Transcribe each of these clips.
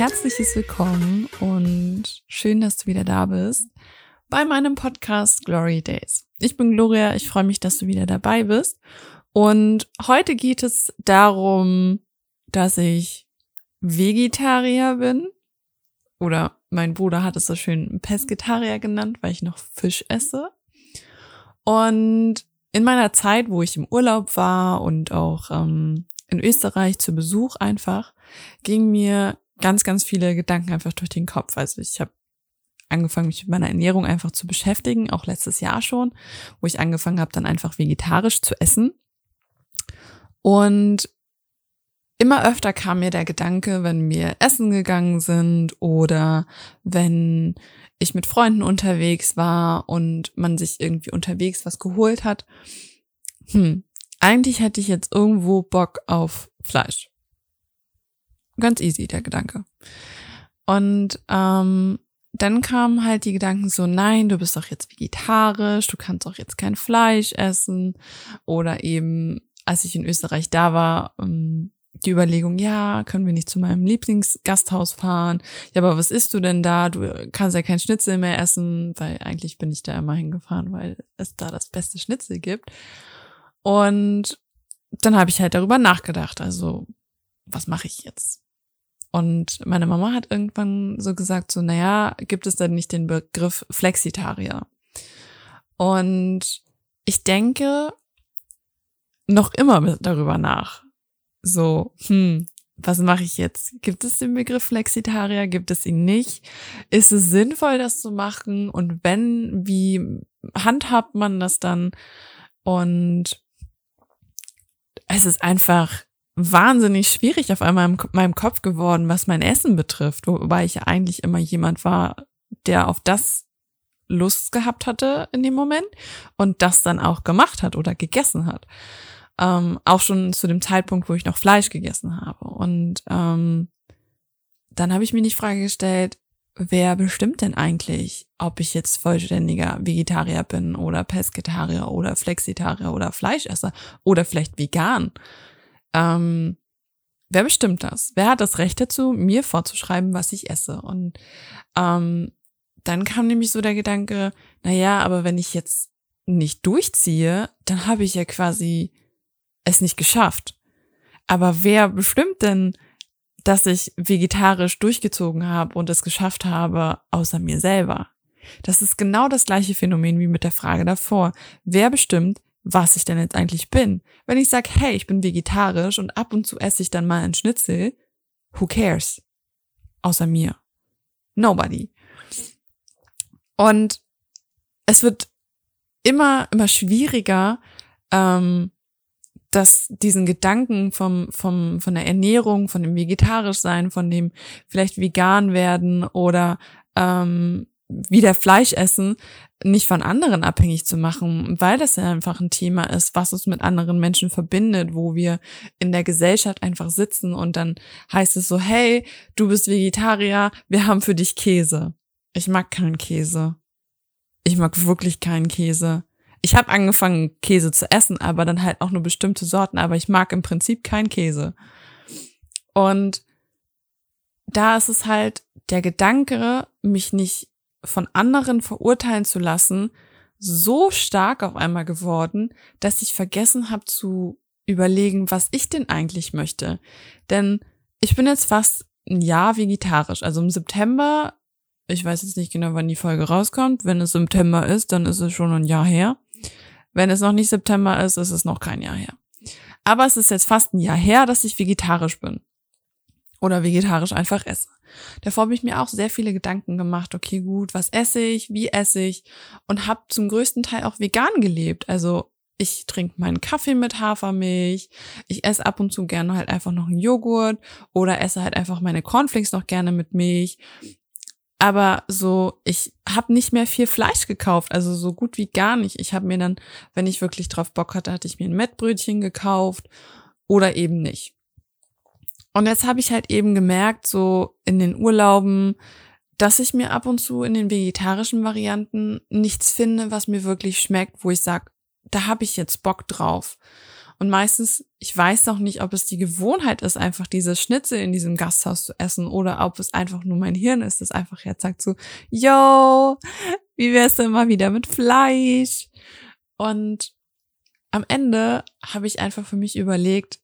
herzliches Willkommen und schön, dass du wieder da bist bei meinem Podcast Glory Days. Ich bin Gloria, ich freue mich, dass du wieder dabei bist. Und heute geht es darum, dass ich Vegetarier bin. Oder mein Bruder hat es so schön Pesketarier genannt, weil ich noch Fisch esse. Und in meiner Zeit, wo ich im Urlaub war und auch ähm, in Österreich zu Besuch einfach, ging mir ganz, ganz viele Gedanken einfach durch den Kopf. Also ich habe angefangen, mich mit meiner Ernährung einfach zu beschäftigen, auch letztes Jahr schon, wo ich angefangen habe, dann einfach vegetarisch zu essen. Und immer öfter kam mir der Gedanke, wenn wir essen gegangen sind oder wenn ich mit Freunden unterwegs war und man sich irgendwie unterwegs was geholt hat, hm, eigentlich hätte ich jetzt irgendwo Bock auf Fleisch. Ganz easy, der Gedanke. Und ähm, dann kamen halt die Gedanken so, nein, du bist doch jetzt vegetarisch, du kannst doch jetzt kein Fleisch essen. Oder eben, als ich in Österreich da war, ähm, die Überlegung, ja, können wir nicht zu meinem Lieblingsgasthaus fahren? Ja, aber was isst du denn da? Du kannst ja kein Schnitzel mehr essen, weil eigentlich bin ich da immer hingefahren, weil es da das beste Schnitzel gibt. Und dann habe ich halt darüber nachgedacht, also was mache ich jetzt? Und meine Mama hat irgendwann so gesagt, so, naja, gibt es denn nicht den Begriff Flexitarier? Und ich denke noch immer darüber nach so, hm, was mache ich jetzt? Gibt es den Begriff Flexitarier? Gibt es ihn nicht? Ist es sinnvoll, das zu machen? Und wenn, wie handhabt man das dann? Und es ist einfach wahnsinnig schwierig auf einmal in meinem Kopf geworden, was mein Essen betrifft, wobei ich eigentlich immer jemand war, der auf das Lust gehabt hatte in dem Moment und das dann auch gemacht hat oder gegessen hat. Ähm, auch schon zu dem Zeitpunkt, wo ich noch Fleisch gegessen habe. Und ähm, dann habe ich mir die Frage gestellt, wer bestimmt denn eigentlich, ob ich jetzt vollständiger Vegetarier bin oder Pesketarier oder Flexitarier oder Fleischesser oder vielleicht vegan? Ähm, wer bestimmt das? Wer hat das Recht dazu, mir vorzuschreiben, was ich esse? Und ähm, dann kam nämlich so der Gedanke, na ja, aber wenn ich jetzt nicht durchziehe, dann habe ich ja quasi es nicht geschafft. Aber wer bestimmt denn, dass ich vegetarisch durchgezogen habe und es geschafft habe, außer mir selber? Das ist genau das gleiche Phänomen wie mit der Frage davor. Wer bestimmt, was ich denn jetzt eigentlich bin? Wenn ich sage, hey, ich bin vegetarisch und ab und zu esse ich dann mal ein Schnitzel, who cares? Außer mir. Nobody. Und es wird immer, immer schwieriger, ähm, dass diesen Gedanken vom, vom, von der Ernährung, von dem vegetarisch sein, von dem vielleicht vegan werden oder ähm, wieder Fleisch essen, nicht von anderen abhängig zu machen, weil das ja einfach ein Thema ist, was uns mit anderen Menschen verbindet, wo wir in der Gesellschaft einfach sitzen und dann heißt es so, hey, du bist Vegetarier, wir haben für dich Käse. Ich mag keinen Käse. Ich mag wirklich keinen Käse. Ich habe angefangen, Käse zu essen, aber dann halt auch nur bestimmte Sorten, aber ich mag im Prinzip keinen Käse. Und da ist es halt der Gedanke, mich nicht von anderen verurteilen zu lassen, so stark auf einmal geworden, dass ich vergessen habe zu überlegen, was ich denn eigentlich möchte. Denn ich bin jetzt fast ein Jahr vegetarisch. Also im September, ich weiß jetzt nicht genau, wann die Folge rauskommt. Wenn es September ist, dann ist es schon ein Jahr her. Wenn es noch nicht September ist, ist es noch kein Jahr her. Aber es ist jetzt fast ein Jahr her, dass ich vegetarisch bin. Oder vegetarisch einfach esse. Davor habe ich mir auch sehr viele Gedanken gemacht, okay, gut, was esse ich, wie esse ich und habe zum größten Teil auch vegan gelebt. Also ich trinke meinen Kaffee mit Hafermilch, ich esse ab und zu gerne halt einfach noch einen Joghurt oder esse halt einfach meine Cornflakes noch gerne mit Milch aber so, ich habe nicht mehr viel Fleisch gekauft, also so gut wie gar nicht. Ich habe mir dann, wenn ich wirklich drauf Bock hatte, hatte ich mir ein Mettbrötchen gekauft oder eben nicht. Und jetzt habe ich halt eben gemerkt, so in den Urlauben, dass ich mir ab und zu in den vegetarischen Varianten nichts finde, was mir wirklich schmeckt, wo ich sage, da habe ich jetzt Bock drauf. Und meistens, ich weiß noch nicht, ob es die Gewohnheit ist, einfach diese Schnitzel in diesem Gasthaus zu essen oder ob es einfach nur mein Hirn ist, das einfach jetzt sagt so, yo, wie wär's denn mal wieder mit Fleisch? Und am Ende habe ich einfach für mich überlegt,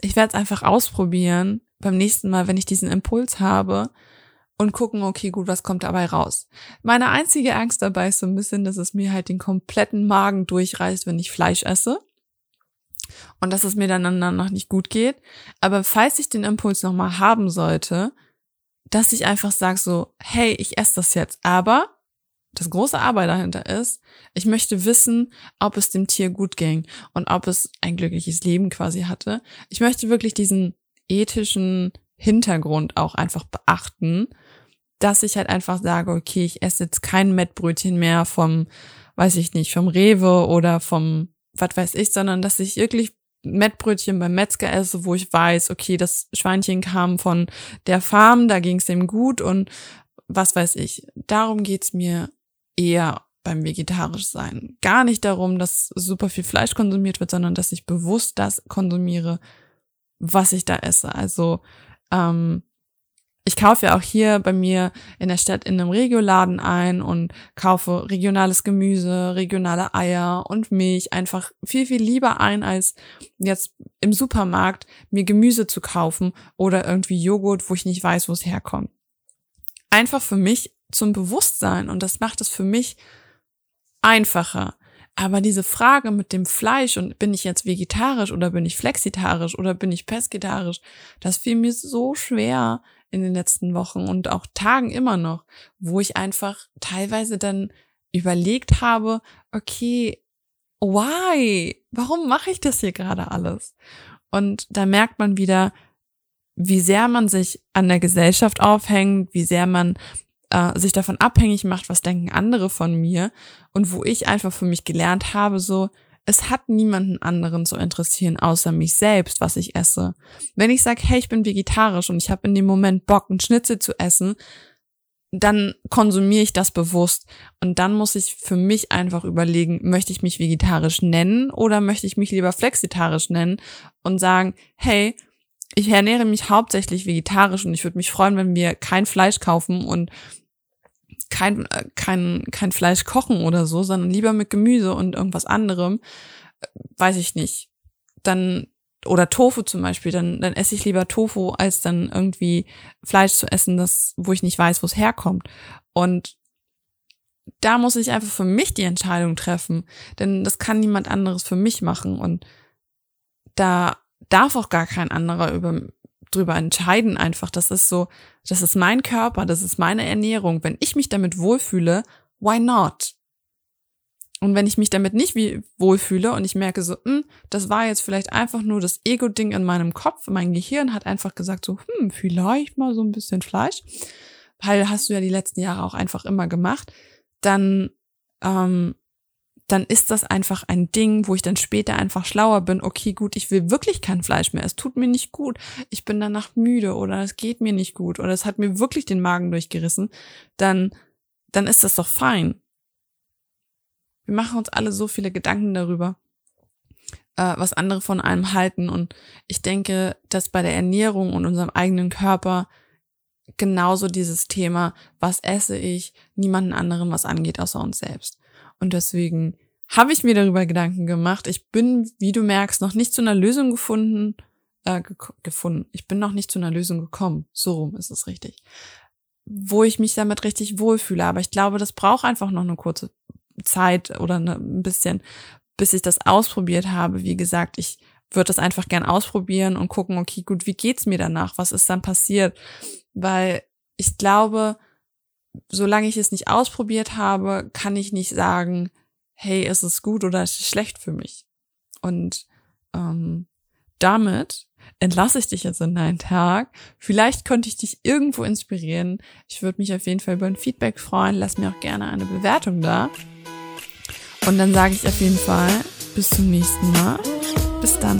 ich werde es einfach ausprobieren beim nächsten Mal, wenn ich diesen Impuls habe und gucken, okay, gut, was kommt dabei raus. Meine einzige Angst dabei ist so ein bisschen, dass es mir halt den kompletten Magen durchreißt, wenn ich Fleisch esse. Und dass es mir dann danach nicht gut geht. Aber falls ich den Impuls nochmal haben sollte, dass ich einfach sage so, hey, ich esse das jetzt. Aber das große Arbeit dahinter ist, ich möchte wissen, ob es dem Tier gut ging und ob es ein glückliches Leben quasi hatte. Ich möchte wirklich diesen ethischen Hintergrund auch einfach beachten, dass ich halt einfach sage, okay, ich esse jetzt kein Mettbrötchen mehr vom, weiß ich nicht, vom Rewe oder vom, was weiß ich, sondern dass ich wirklich Mettbrötchen beim Metzger esse, wo ich weiß, okay, das Schweinchen kam von der Farm, da ging es dem gut und was weiß ich. Darum geht's mir eher beim vegetarisch sein. Gar nicht darum, dass super viel Fleisch konsumiert wird, sondern dass ich bewusst das konsumiere, was ich da esse. Also ähm, ich kaufe ja auch hier bei mir in der Stadt in einem Regioladen ein und kaufe regionales Gemüse, regionale Eier und Milch einfach viel, viel lieber ein, als jetzt im Supermarkt mir Gemüse zu kaufen oder irgendwie Joghurt, wo ich nicht weiß, wo es herkommt. Einfach für mich zum Bewusstsein und das macht es für mich einfacher. Aber diese Frage mit dem Fleisch und bin ich jetzt vegetarisch oder bin ich flexitarisch oder bin ich pesketarisch, das fiel mir so schwer in den letzten Wochen und auch Tagen immer noch, wo ich einfach teilweise dann überlegt habe, okay, why? Warum mache ich das hier gerade alles? Und da merkt man wieder, wie sehr man sich an der Gesellschaft aufhängt, wie sehr man äh, sich davon abhängig macht, was denken andere von mir und wo ich einfach für mich gelernt habe, so, es hat niemanden anderen zu interessieren, außer mich selbst, was ich esse. Wenn ich sage, hey, ich bin vegetarisch und ich habe in dem Moment Bock, einen Schnitzel zu essen, dann konsumiere ich das bewusst. Und dann muss ich für mich einfach überlegen, möchte ich mich vegetarisch nennen oder möchte ich mich lieber flexitarisch nennen und sagen, hey, ich ernähre mich hauptsächlich vegetarisch und ich würde mich freuen, wenn wir kein Fleisch kaufen und kein, kein, kein Fleisch kochen oder so, sondern lieber mit Gemüse und irgendwas anderem, äh, weiß ich nicht. Dann, oder Tofu zum Beispiel, dann, dann esse ich lieber Tofu, als dann irgendwie Fleisch zu essen, das, wo ich nicht weiß, wo es herkommt. Und da muss ich einfach für mich die Entscheidung treffen, denn das kann niemand anderes für mich machen und da darf auch gar kein anderer über drüber entscheiden einfach. Das ist so, das ist mein Körper, das ist meine Ernährung. Wenn ich mich damit wohlfühle, why not? Und wenn ich mich damit nicht wie wohlfühle und ich merke so, hm, das war jetzt vielleicht einfach nur das Ego-Ding in meinem Kopf, mein Gehirn hat einfach gesagt so, hm, vielleicht mal so ein bisschen Fleisch, weil hast du ja die letzten Jahre auch einfach immer gemacht, dann ähm, dann ist das einfach ein Ding, wo ich dann später einfach schlauer bin. Okay, gut, ich will wirklich kein Fleisch mehr. Es tut mir nicht gut. Ich bin danach müde oder es geht mir nicht gut oder es hat mir wirklich den Magen durchgerissen. Dann, dann ist das doch fein. Wir machen uns alle so viele Gedanken darüber, äh, was andere von einem halten. Und ich denke, dass bei der Ernährung und unserem eigenen Körper genauso dieses Thema, was esse ich, niemanden anderen was angeht, außer uns selbst. Und deswegen habe ich mir darüber Gedanken gemacht. Ich bin, wie du merkst, noch nicht zu einer Lösung gefunden, äh, ge gefunden. Ich bin noch nicht zu einer Lösung gekommen. So rum ist es richtig. Wo ich mich damit richtig wohlfühle. Aber ich glaube, das braucht einfach noch eine kurze Zeit oder eine, ein bisschen, bis ich das ausprobiert habe. Wie gesagt, ich würde das einfach gern ausprobieren und gucken, okay, gut, wie geht's mir danach? Was ist dann passiert? Weil ich glaube, solange ich es nicht ausprobiert habe, kann ich nicht sagen, hey, ist es gut oder ist es schlecht für mich. Und ähm, damit entlasse ich dich jetzt in deinen Tag. Vielleicht konnte ich dich irgendwo inspirieren. Ich würde mich auf jeden Fall über ein Feedback freuen. Lass mir auch gerne eine Bewertung da. Und dann sage ich auf jeden Fall bis zum nächsten Mal. Bis dann.